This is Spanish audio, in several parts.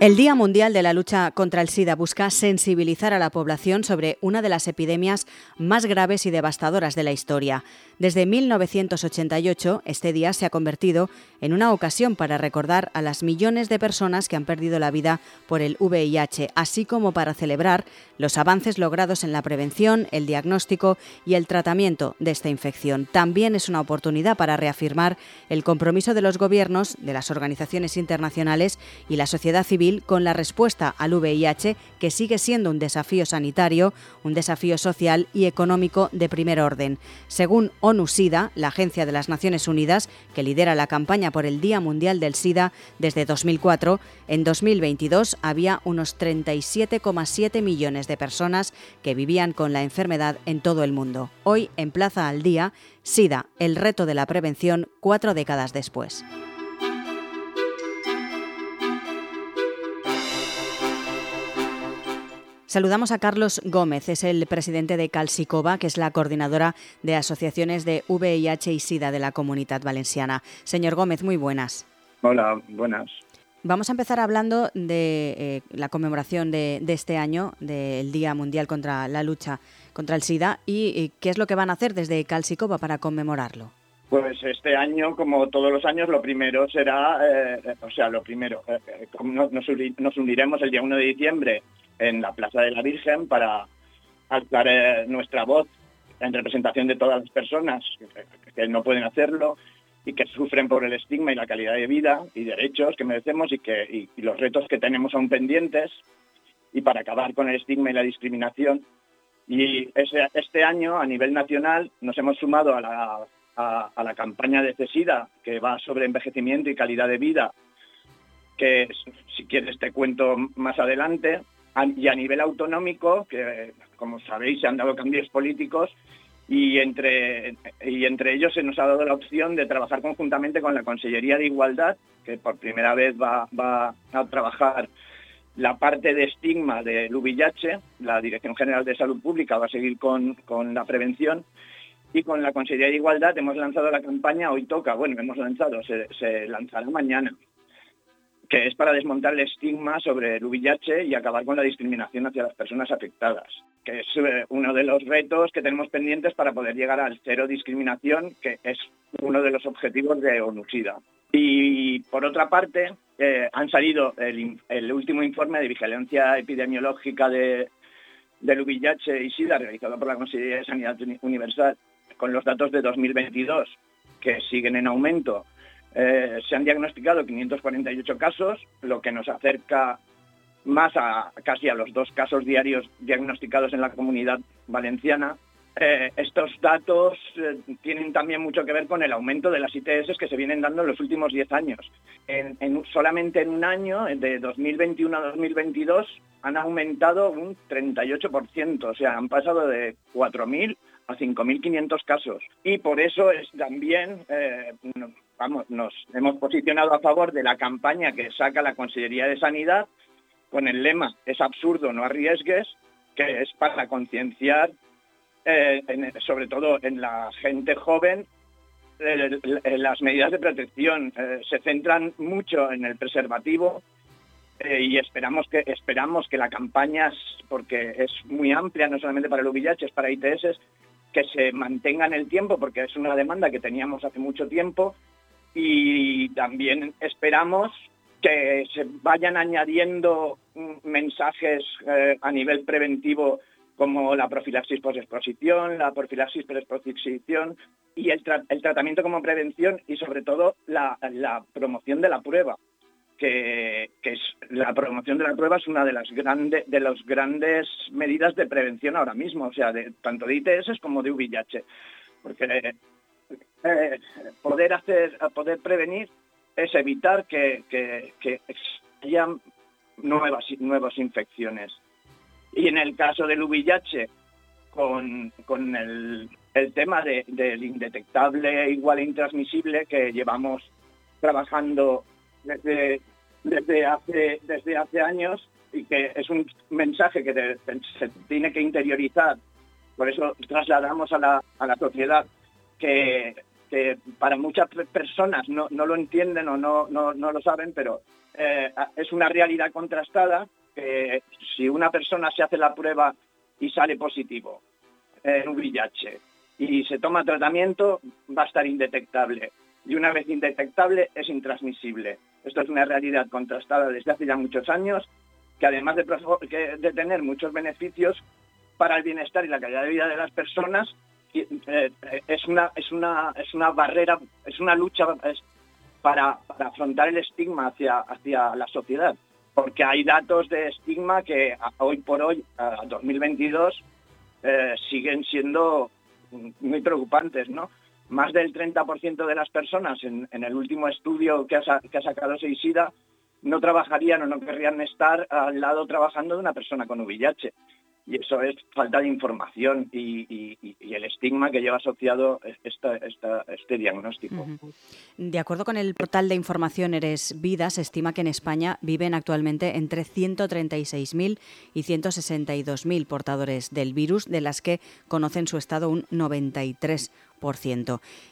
El Día Mundial de la Lucha contra el SIDA busca sensibilizar a la población sobre una de las epidemias más graves y devastadoras de la historia. Desde 1988, este día se ha convertido en una ocasión para recordar a las millones de personas que han perdido la vida por el VIH, así como para celebrar los avances logrados en la prevención, el diagnóstico y el tratamiento de esta infección. También es una oportunidad para reafirmar el compromiso de los gobiernos, de las organizaciones internacionales y la sociedad civil con la respuesta al VIH, que sigue siendo un desafío sanitario, un desafío social y económico de primer orden. Según ONU-SIDA, la Agencia de las Naciones Unidas, que lidera la campaña por el Día Mundial del SIDA desde 2004, en 2022 había unos 37,7 millones de personas que vivían con la enfermedad en todo el mundo. Hoy, en Plaza al Día, SIDA, el reto de la prevención cuatro décadas después. Saludamos a Carlos Gómez, es el presidente de Calsicova, que es la coordinadora de asociaciones de VIH y SIDA de la Comunidad Valenciana. Señor Gómez, muy buenas. Hola, buenas. Vamos a empezar hablando de eh, la conmemoración de, este año, del Día Mundial contra la lucha contra el SIDA, y, qué es lo que van a hacer desde Calsicova para conmemorarlo. Pues este año, como todos los años, lo primero será, eh, o sea, lo primero, eh, nos, nos uniremos el día 1 de diciembre en la Plaza de la Virgen para alzar eh, nuestra voz en representación de todas las personas que, no pueden hacerlo y que sufren por el estigma y la calidad de vida y derechos que merecemos y, que, los retos que tenemos aún pendientes y para acabar con el estigma y la discriminación. Y este año, a nivel nacional, nos hemos sumado a la, a la campaña de CESIDA, que va sobre envejecimiento y calidad de vida, que si quieres te cuento más adelante, y a nivel autonómico, que como sabéis se han dado cambios políticos y entre, y entre ellos se nos ha dado la opción de trabajar conjuntamente con la Consellería de Igualdad, que por primera vez va, a trabajar la parte de estigma del VIH, la Dirección General de Salud Pública va a seguir con, la prevención. Y con la Consellería de Igualdad hemos lanzado la campaña Hoy Toca, bueno, hemos lanzado, se lanzará mañana, que es para desmontar el estigma sobre el VIH y acabar con la discriminación hacia las personas afectadas, que es eh, uno de los retos que tenemos pendientes para poder llegar al cero discriminación, que es uno de los objetivos de ONUSIDA. Y por otra parte, eh, han salido el, último informe de vigilancia epidemiológica de, del VIH y SIDA realizado por la Consejería de Sanidad Universal con los datos de 2022, que siguen en aumento eh, se han diagnosticado 548 casos, lo que nos acerca más a casi a los dos casos diarios diagnosticados en la comunidad valenciana. Eh, estos datos eh, tienen también mucho que ver con el aumento de las ITS que se vienen dando en los últimos 10 años. solamente en un año, de 2021 a 2022, han aumentado un 38%, o sea, han pasado de 4.000 a 5.500 casos. Y por eso es también nos hemos posicionado a favor de la campaña que saca la Consellería de Sanidad con el lema Es absurdo, no arriesgues, que es para concienciar, eh, sobre todo en la gente joven, las medidas de protección. Eh, se centran mucho en el preservativo eh, y esperamos que, esperamos que la campaña, porque es muy amplia, no solamente para el VIH, es para ITS, que se mantenga en el tiempo, porque es una demanda que teníamos hace mucho tiempo y también esperamos que se vayan añadiendo mensajes eh, a nivel preventivo como la profilaxis post-exposición, la profilaxis pre-exposición y el, tratamiento como prevención y sobre todo la, promoción de la prueba, que, es, la promoción de la prueba es una de las grandes de las grandes medidas de prevención ahora mismo, o sea, de, tanto de ITS como de VIH, porque eh, poder hacer, poder prevenir es evitar que, que, haya nuevas, nuevas infecciones. Y en el caso del VIH, con, con el, el, tema del indetectable igual intransmisible que llevamos trabajando desde, desde, hace, desde hace años y que es un mensaje que se tiene que interiorizar. Por eso trasladamos a la, a la sociedad que que para muchas personas no, lo entienden o no, no, lo saben, pero eh, es una realidad contrastada que si una persona se hace la prueba y sale positivo en VIH y se toma tratamiento, va a estar indetectable. Y una vez indetectable, es intransmisible. Esto es una realidad contrastada desde hace ya muchos años, que además de, tener muchos beneficios para el bienestar y la calidad de vida de las personas, eh, es una es una es una barrera es una lucha para, afrontar el estigma hacia hacia la sociedad. Porque hay datos de estigma que hoy por hoy a 2022 eh, siguen siendo muy preocupantes no más del 30% de las personas en, el último estudio que ha, que ha sacado Seisida no trabajarían o no querrían estar al lado trabajando de una persona con VIH y eso es falta de información y, el estigma que lleva asociado este diagnóstico. De acuerdo con el portal de información Eres Vida, se estima que en España viven actualmente entre 136.000 y 162.000 portadores del virus, de las que conocen su estado un 93%.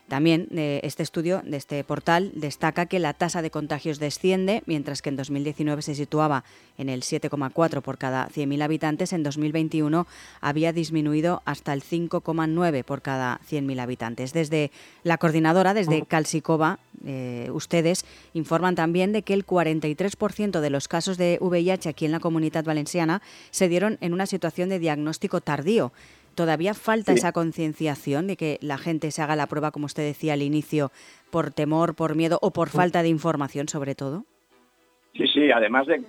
También eh, este estudio de este portal destaca que la tasa de contagios desciende, mientras que en 2019 se situaba en el 7,4 por cada 100.000 habitantes, en 2021 había disminuido hasta el 5,9 por cada 100.000 habitantes. Desde la coordinadora, desde Calsicova, eh, ustedes informan también de que el 43% de los casos de VIH aquí en la comunidad valenciana se dieron en una situación de diagnóstico tardío. ¿Todavía falta esa concienciación de que la gente se haga la prueba, como usted decía al inicio, por temor, por miedo o por falta de información sobre todo? Sí, sí, además de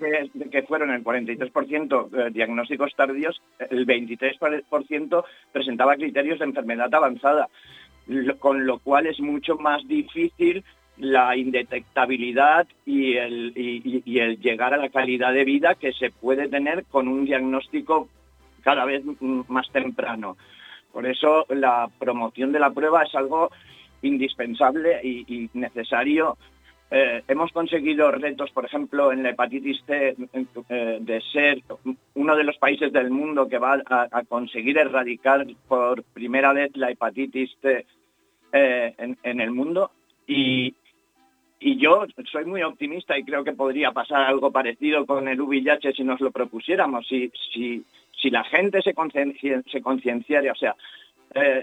que, fueron el 43% de diagnósticos tardíos, el 23% presentaba criterios de enfermedad avanzada, con lo cual es mucho más difícil la indetectabilidad y el, y el llegar a la calidad de vida que se puede tener con un diagnóstico cada vez más temprano. Por eso la promoción de la prueba es algo indispensable y, necesario. Eh, hemos conseguido retos, por ejemplo, en la hepatitis T, eh, de ser uno de los países del mundo que va a, conseguir erradicar por primera vez la hepatitis T eh, en, el mundo. Y, yo soy muy optimista y creo que podría pasar algo parecido con el VIH si nos lo propusiéramos. Si, si, si la gente se, concienciara, o sea, eh,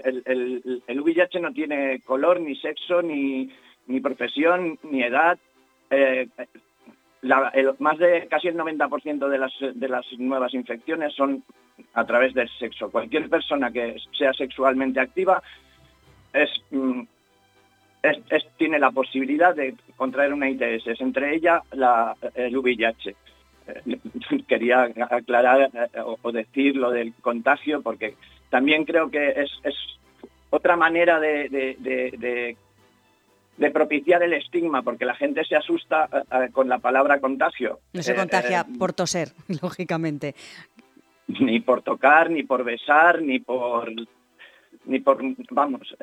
el, VIH no tiene color, ni sexo, ni, profesión, ni edad. Eh, más de casi el 90% de las, nuevas infecciones son a través del sexo. Cualquier persona que sea sexualmente activa mm, tiene la posibilidad de contraer una ITS, entre ella la, el VIH. quería aclarar eh, o decir lo del contagio porque también creo que es, otra manera de, de, propiciar el estigma, porque la gente se asusta eh, eh, con la palabra contagio. No se contagia por toser, lógicamente. Ni por tocar, ni por besar, ni por... Ni por vamos,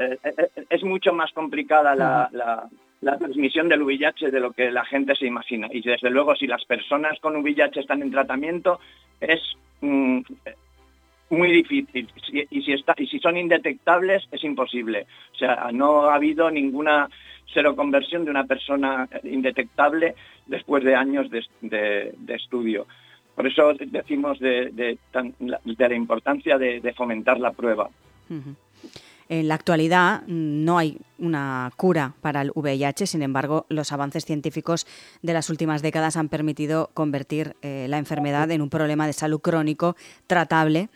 es mucho más complicada la la transmisión del VIH de lo que la gente se imagina. Y desde luego, si las personas con VIH están en tratamiento, es mm, muy difícil. Y si, está, y si son indetectables, es imposible. O sea, no ha habido ninguna seroconversión de una persona indetectable después de años de, estudio. Por eso decimos de, la importancia de, fomentar la prueba. En la actualidad no hay una cura para el VIH, sin embargo, los avances científicos de las últimas décadas han permitido convertir eh, la enfermedad en un problema de salud crónico tratable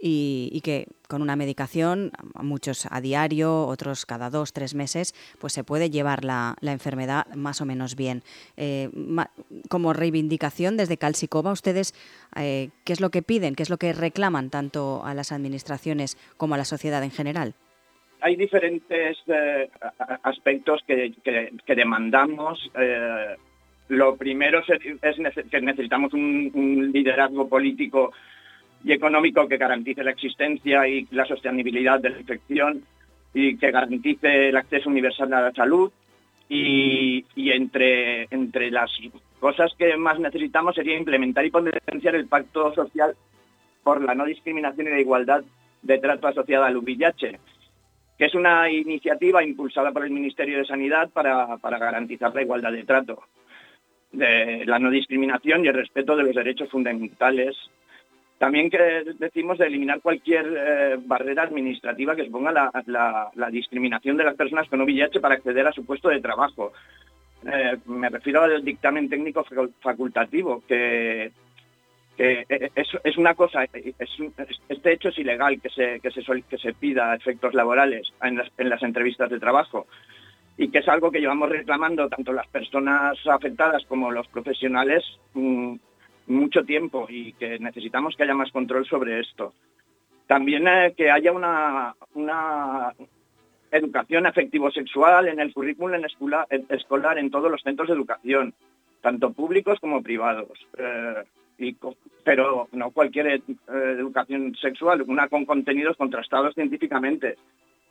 y, que con una medicación, muchos a diario, otros cada dos, tres meses, pues se puede llevar la, enfermedad más o menos bien. Eh, como reivindicación desde Calcicova, ustedes, eh, ¿qué es lo que piden, qué es lo que reclaman tanto a las administraciones como a la sociedad en general? Hay diferentes eh, aspectos que, demandamos. Eh, lo primero es, que necesitamos un, liderazgo político y económico que garantice la existencia y la sostenibilidad de la infección y que garantice el acceso universal a la salud. Y, entre, las cosas que más necesitamos sería implementar y potenciar el pacto social por la no discriminación y la igualdad de trato asociada al VIH que es una iniciativa impulsada por el Ministerio de Sanidad para, para garantizar la igualdad de trato, la no discriminación y el respeto de los derechos fundamentales. También que decimos de eliminar cualquier eh, barrera administrativa que suponga la, la, discriminación de las personas con VIH para acceder a su puesto de trabajo. Eh, me refiero al dictamen técnico facultativo, que que eh, es, una cosa, este hecho es ilegal que se, pida efectos laborales en las, en las entrevistas de trabajo y que es algo que llevamos reclamando tanto las personas afectadas como los profesionales mm, mucho tiempo y que necesitamos que haya más control sobre esto. También eh, que haya una, educación afectivo-sexual en el currículum escolar, escolar en todos los centros de educación, tanto públicos como privados. Eh, pero no cualquier eh, educación sexual, una con contenidos contrastados científicamente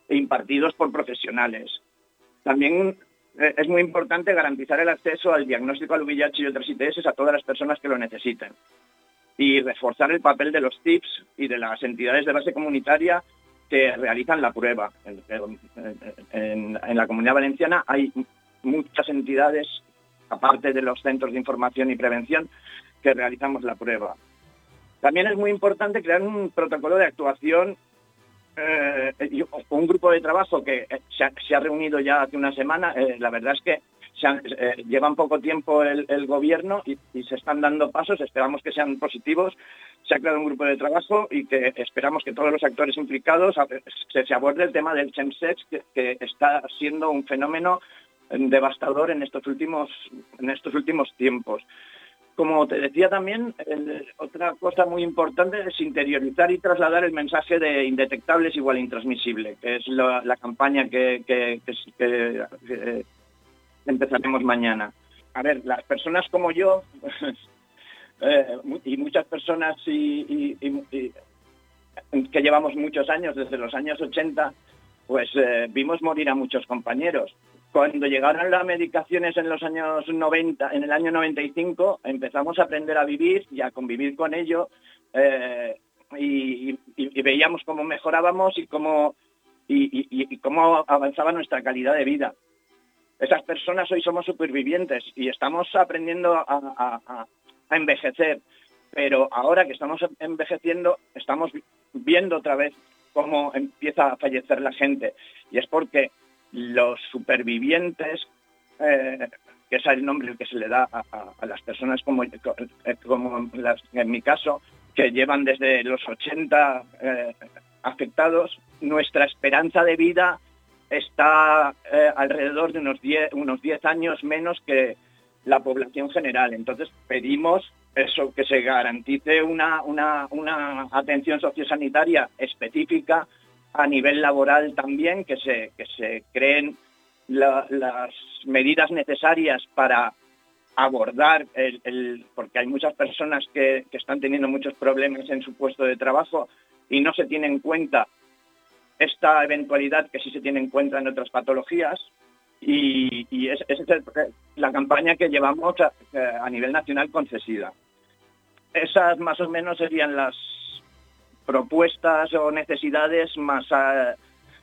e impartidos por profesionales. También eh, es muy importante garantizar el acceso al diagnóstico al VIH y otras ITS a todas las personas que lo necesiten y reforzar el papel de los TIPS y de las entidades de base comunitaria que realizan la prueba. en la comunidad valenciana hay muchas entidades, aparte de los centros de información y prevención, que realizamos la prueba. También es muy importante crear un protocolo de actuación, eh, un grupo de trabajo que eh, se ha, reunido ya hace una semana. Eh, la verdad es que se llevan poco tiempo el, gobierno y, se están dando pasos, esperamos que sean positivos. Se ha creado un grupo de trabajo y que esperamos que todos los actores implicados se, se aborde el tema del chemsex, que, que está siendo un fenómeno devastador en estos últimos, en estos últimos tiempos. Como te decía también, otra cosa muy importante es interiorizar y trasladar el mensaje de indetectables igual intransmisible, que es la, campaña que, empezaremos mañana. A ver, las personas como yo eh, y muchas personas que llevamos muchos años, desde los años 80, pues eh, vimos morir a muchos compañeros cuando llegaron las medicaciones en los años 90, en el año 95, empezamos a aprender a vivir y a convivir con ello eh, y, veíamos cómo mejorábamos y cómo, y, cómo avanzaba nuestra calidad de vida. Esas personas hoy somos supervivientes y estamos aprendiendo a envejecer, pero ahora que estamos envejeciendo, estamos viendo otra vez cómo empieza a fallecer la gente. Y es porque los supervivientes, eh, que es el nombre que se le da a, las personas como, eh, en mi caso, que llevan desde los 80 eh, afectados, nuestra esperanza de vida está alrededor de unos 10, unos 10 años menos que la población general. Entonces pedimos eso, que se garantice una, una, una atención sociosanitaria específica a nivel laboral también, que se, que se creen las medidas necesarias para abordar, el, porque hay muchas personas que, están teniendo muchos problemas en su puesto de trabajo y no se tiene en cuenta esta eventualidad que sí se tiene en cuenta en otras patologías. Y, esa es, la campaña que llevamos a, a nivel nacional con CESIDA. Esas más o menos serían las, propuestas o necesidades más, ah,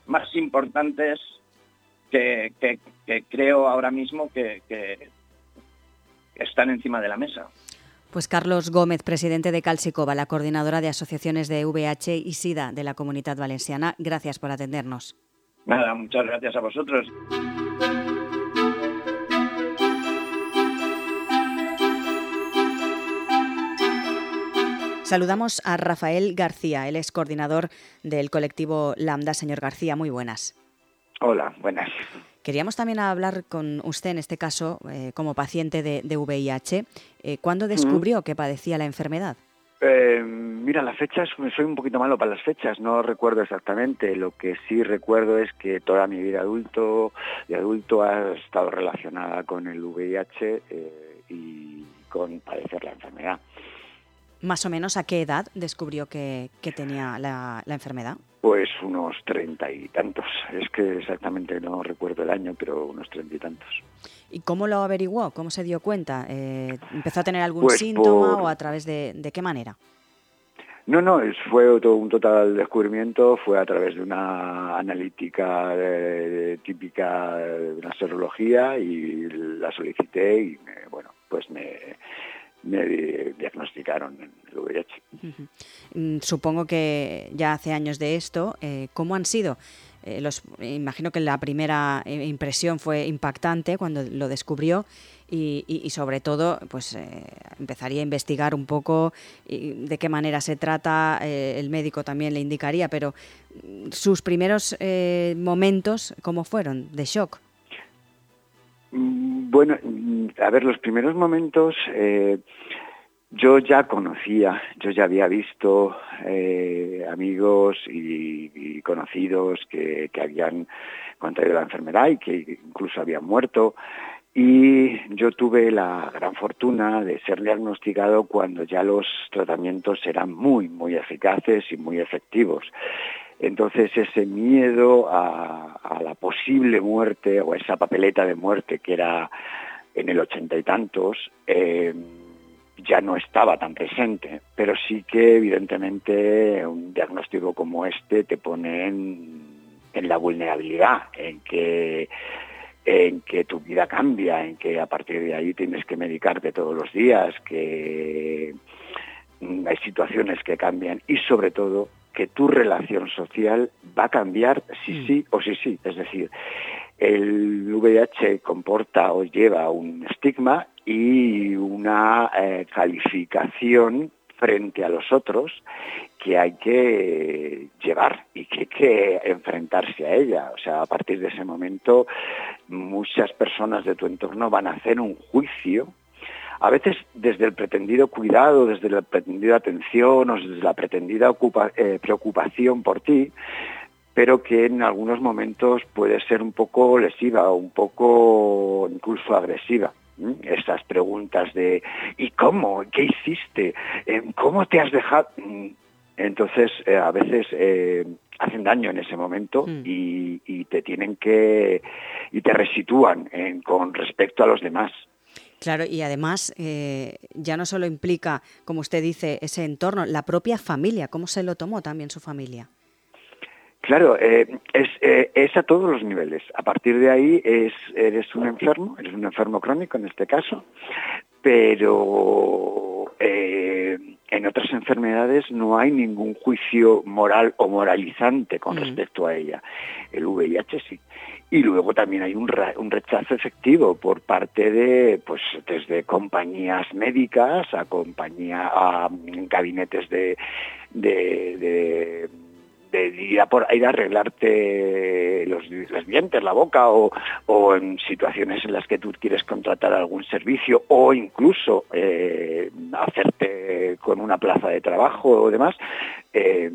más importantes que, creo ahora mismo que, están encima de la mesa. Pues Carlos Gómez, presidente de Calcicova, la coordinadora de asociaciones de VH y SIDA de la Comunidad Valenciana, gracias por atendernos. Nada, muchas gracias a vosotros. Saludamos a Rafael García, él es coordinador del colectivo Lambda. Señor García, muy buenas. Hola, buenas. Queríamos también hablar con usted, en este caso, eh, como paciente de, VIH. Eh, ¿Cuándo descubrió que padecía la enfermedad? Eh, mira, las fechas, soy un poquito malo para las fechas, no recuerdo exactamente. Lo que sí recuerdo es que toda mi vida adulto y adulto ha estado relacionada con el VIH y con padecer la enfermedad más o menos a qué edad descubrió que, tenía la, enfermedad? Pues unos treinta y tantos. Es que exactamente no recuerdo el año, pero unos treinta y tantos. ¿Y cómo lo averiguó? ¿Cómo se dio cuenta? Eh, ¿Empezó a tener algún pues síntoma o a través de, qué manera? No, no, fue todo un total descubrimiento, fue a través de una analítica eh, típica de una serología y la solicité y bueno, pues me, diagnosticaron el VIH. Mm, supongo que ya hace años de esto, eh, ¿cómo han sido? Eh, los, imagino que la primera impresión fue impactante cuando lo descubrió y, sobre todo pues eh, empezaría a investigar un poco de qué manera se trata, eh, el médico también le indicaría, pero mm, sus primeros eh, momentos, ¿cómo fueron? ¿De shock? Mm, bueno, mm, a ver, los primeros momentos yo ya conocía, yo ya había visto amigos y, conocidos que, habían contraído la enfermedad y que incluso habían muerto y yo tuve la gran fortuna de ser diagnosticado cuando ya los tratamientos eran muy, muy eficaces y muy efectivos. Entonces ese miedo a, la posible muerte o esa papeleta de muerte que era en el ochenta y tantos, eh, ya no estaba tan presente, pero sí que evidentemente un diagnóstico como este te pone en, en la vulnerabilidad, en que en que tu vida cambia, en que a partir de ahí tienes que medicarte todos los días, que mm, hay situaciones que cambian y sobre todo que tu relación social va a cambiar si mm. sí o si sí. Es decir, el VIH comporta o lleva un estigma y una eh, calificación frente a los otros que hay que llevar y que hay que enfrentarse a ella. O sea, a partir de ese momento muchas personas de tu entorno van a hacer un juicio, a veces desde el pretendido cuidado, desde la pretendida atención o desde la pretendida eh, preocupación por ti, pero que en algunos momentos puede ser un poco lesiva o un poco incluso agresiva estas preguntas de ¿y cómo? ¿qué hiciste? Eh, ¿cómo te has dejado? Mm, entonces, eh, a veces eh, hacen daño en ese momento mm. y, te tienen que y te resitúan con respecto a los demás. Claro, y además ya no solo implica, como usted dice, ese entorno, la propia familia, ¿cómo se lo tomó también su familia? Claro, eh, es, eh, es, a todos los niveles. A partir de ahí es, eres un enfermo, eres un enfermo crónico en este caso, pero eh, en otras enfermedades no hay ningún juicio moral o moralizante con respecto a ella. El VIH sí. Y luego también hay un, rechazo efectivo por parte de, pues, desde compañías médicas a compañía, a gabinetes de, de ir a, ir a arreglarte los, dientes, la boca o, en situaciones en las que tú quieres contratar algún servicio o incluso eh, hacerte con una plaza de trabajo o demás, eh,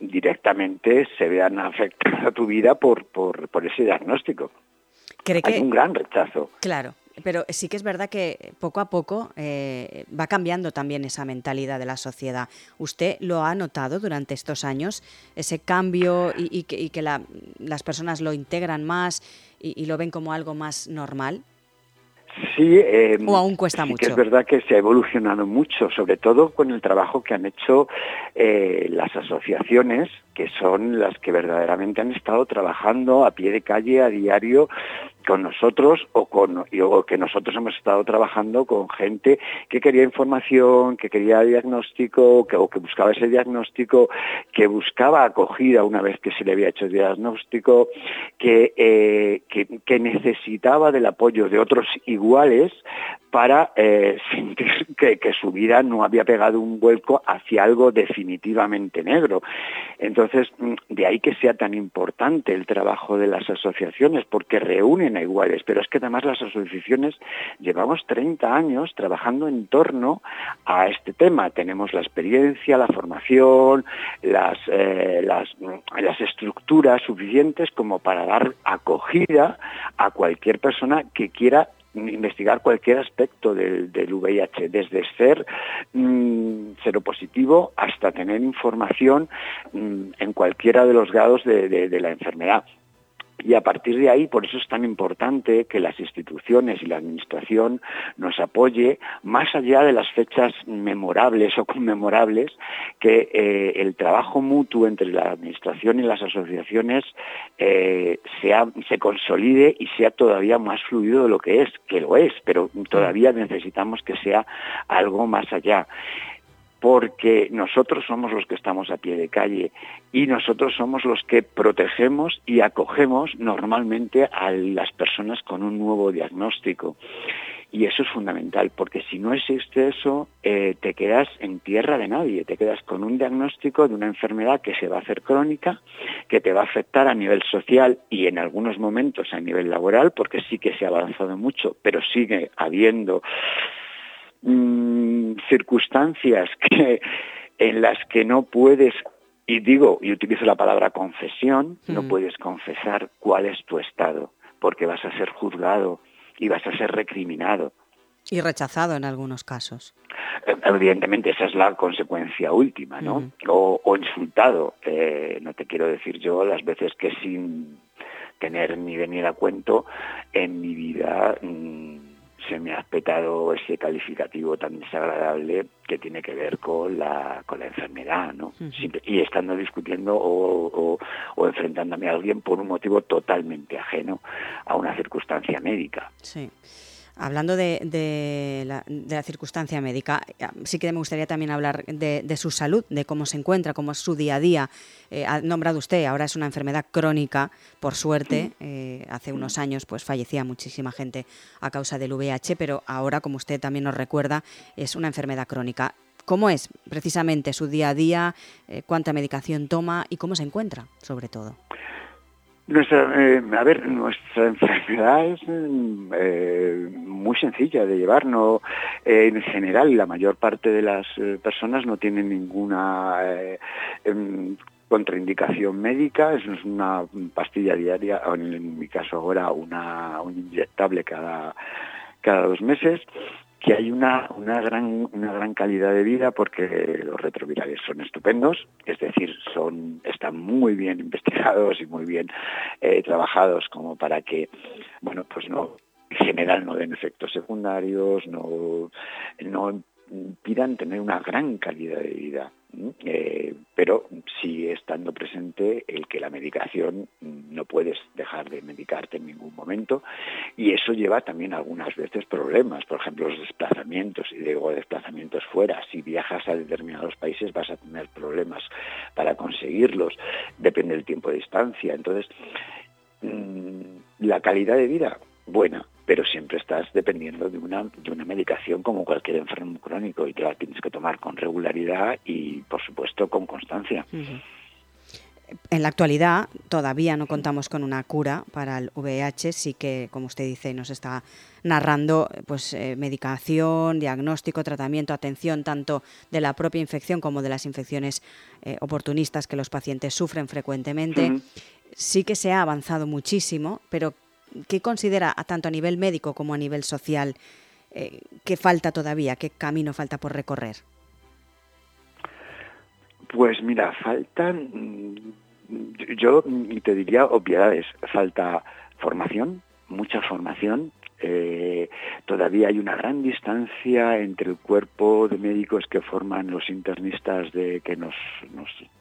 directamente se vean afectada tu vida por, por, por ese diagnóstico. Hay un gran rechazo. Claro. Pero sí que es verdad que poco a poco eh, va cambiando también esa mentalidad de la sociedad. ¿Usted lo ha notado durante estos años, ese cambio y, que, las personas lo integran más y, lo ven como algo más normal? Sí, eh, o aún cuesta mucho. es verdad que se ha evolucionado mucho, sobre todo con el trabajo que han hecho eh, las asociaciones, que son las que verdaderamente han estado trabajando a pie de calle a diario con nosotros o con que nosotros hemos estado trabajando con gente que quería información, que quería diagnóstico, que, o que buscaba ese diagnóstico, que buscaba acogida una vez que se le había hecho el diagnóstico, que, eh, que, necesitaba del apoyo de otros iguales para eh, sentir que, su vida no había pegado un vuelco hacia algo definitivamente negro. Entonces, mm, de ahí que sea tan importante el trabajo de las asociaciones, porque reúnen iguales, pero es que además las asociaciones llevamos 30 años trabajando en torno a este tema. Tenemos la experiencia, la formación, las, eh, las, las estructuras suficientes como para dar acogida a cualquier persona que quiera investigar cualquier aspecto del, VIH, desde ser mm, seropositivo hasta tener información mm, en cualquiera de los grados de, la enfermedad. Y a partir de ahí, por eso es tan importante que las instituciones y la Administración nos apoye más allá de las fechas memorables o conmemorables, que eh, el trabajo mutuo entre la Administración y las asociaciones eh, sea, se consolide y sea todavía más fluido de lo que es, que lo es, pero todavía necesitamos que sea algo más allá porque nosotros somos los que estamos a pie de calle y nosotros somos los que protegemos y acogemos normalmente a las personas con un nuevo diagnóstico. Y eso es fundamental, porque si no existe eso, eh, te quedas en tierra de nadie, te quedas con un diagnóstico de una enfermedad que se va a hacer crónica, que te va a afectar a nivel social y en algunos momentos a nivel laboral, porque sí que se ha avanzado mucho, pero sigue habiendo Mm, circunstancias que, en las que no puedes, y digo, y utilizo la palabra confesión, no mm. puedes confesar cuál es tu estado, porque vas a ser juzgado y vas a ser recriminado. Y rechazado en algunos casos. Eh, evidentemente esa es la consecuencia última, ¿no? Mm. O, insultado. Eh, no te quiero decir yo las veces que sin tener ni venir a cuento en mi vida se me ha petado ese calificativo tan desagradable que tiene que ver con la, con la enfermedad, ¿no? y estando discutiendo o, o, enfrentándome a alguien por un motivo totalmente ajeno a una circunstancia médica. Sí. Hablando de, la, circunstancia médica, eh, sí que me gustaría también hablar de, su salud, de cómo se encuentra, cómo es su día a día. Eh, ha nombrado usted, ahora es una enfermedad crónica, por suerte. Eh, hace unos años pues fallecía muchísima gente a causa del VIH, pero ahora, como usted también nos recuerda, es una enfermedad crónica. ¿Cómo es precisamente su día a día? ¿Cuánta medicación toma y cómo se encuentra, sobre todo? Nuestra, eh, a ver, nuestra enfermedad es eh, muy sencilla de llevar. No, eh, en general, la mayor parte de las personas no tienen ninguna em, contraindicación médica. Es una pastilla diaria, o en, mi caso ahora una, un inyectable cada, cada dos meses que hay una, una, gran, una gran calidad de vida porque los retrovirales son estupendos, es decir, son, están muy bien investigados y muy bien eh, trabajados como para que, bueno, pues no, en general no den efectos secundarios, no, no impidan tener una gran calidad de vida. Eh, pero sí estando presente el que la medicación no puedes dejar de medicarte en ningún momento y eso lleva también algunas veces problemas, por ejemplo los desplazamientos y digo desplazamientos fuera, si viajas a determinados países vas a tener problemas para conseguirlos, depende del tiempo de distancia, entonces mm, la calidad de vida buena, pero siempre estás dependiendo de una, de una medicación como cualquier enfermo crónico y te la tienes que tomar con regularidad y, por supuesto, con constancia. En la actualidad todavía no contamos con una cura para el VIH, sí que, como usted dice, nos está narrando pues, eh, medicación, diagnóstico, tratamiento, atención tanto de la propia infección como de las infecciones eh, oportunistas que los pacientes sufren frecuentemente. Sí que se ha avanzado muchísimo, pero ¿qué considera tanto a nivel médico como a nivel social eh, que falta todavía, qué camino falta por recorrer? Pues mira, faltan, yo te diría obviedades, falta formación, mucha formación, eh, todavía hay una gran distancia entre el cuerpo de médicos que forman los internistas de que nos,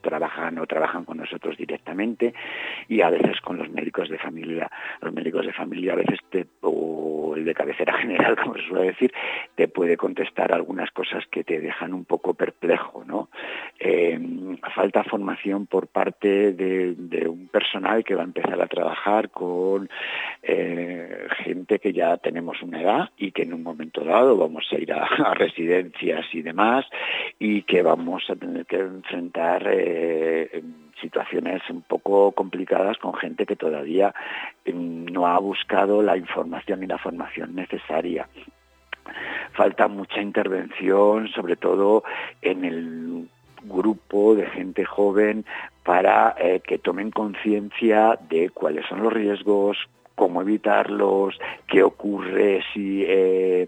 trabajan o trabajan con nosotros directamente y a veces con los médicos de familia. Los médicos de familia a veces te, o el de cabecera general, como se suele decir, te puede contestar algunas cosas que te dejan un poco perplejo, ¿no? Eh, falta formación por parte de, un personal que va a empezar a trabajar con eh, gente que ya tenemos una edad y que en un momento dado vamos a ir a, residencias y demás y que vamos a tener que enfrentar eh, situaciones un poco complicadas con gente que todavía mm, no ha buscado la información y la formación necesaria. Falta mucha intervención, sobre todo en el grupo de gente joven para eh, que tomen conciencia de cuáles son los riesgos, cómo evitarlos, qué ocurre si eh,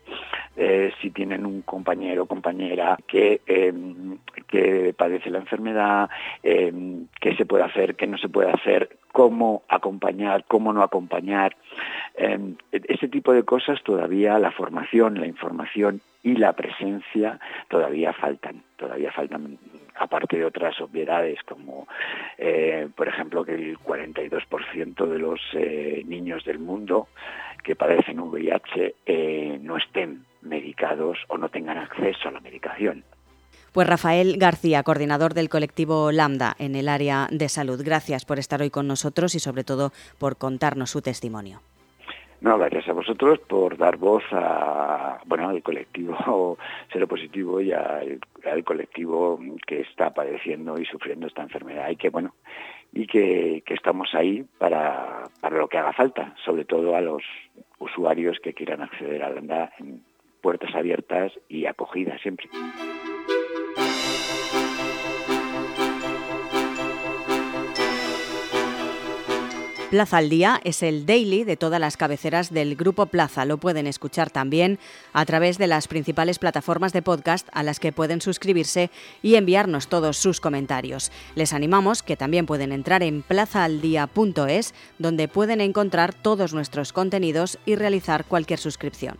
eh, si tienen un compañero o compañera que, em, que padece la enfermedad, em, qué se puede hacer, qué no se puede hacer, cómo acompañar, cómo no acompañar. Em, ese tipo de cosas todavía la formación, la información y la presencia todavía faltan, todavía faltan aparte de otras obviedades como eh, por ejemplo que el 42% de los eh, niños del mundo que padecen VIH eh, no estén medicados o no tengan acceso a la medicación. Pues Rafael García, coordinador del colectivo Lambda en el área de salud, gracias por estar hoy con nosotros y sobre todo por contarnos su testimonio. No, gracias a vosotros por dar voz a, bueno, al colectivo seropositivo y al, colectivo que está padeciendo y sufriendo esta enfermedad y que, bueno, y que, que estamos ahí para, para lo que haga falta, sobre todo a los usuarios que quieran acceder a la en puertas abiertas y acogida siempre. Plaza al Día es el daily de todas las cabeceras del Grupo Plaza. Lo pueden escuchar también a través de las principales plataformas de podcast a las que pueden suscribirse y enviarnos todos sus comentarios. Les animamos que también pueden entrar en plazaaldía.es donde pueden encontrar todos nuestros contenidos y realizar cualquier suscripción.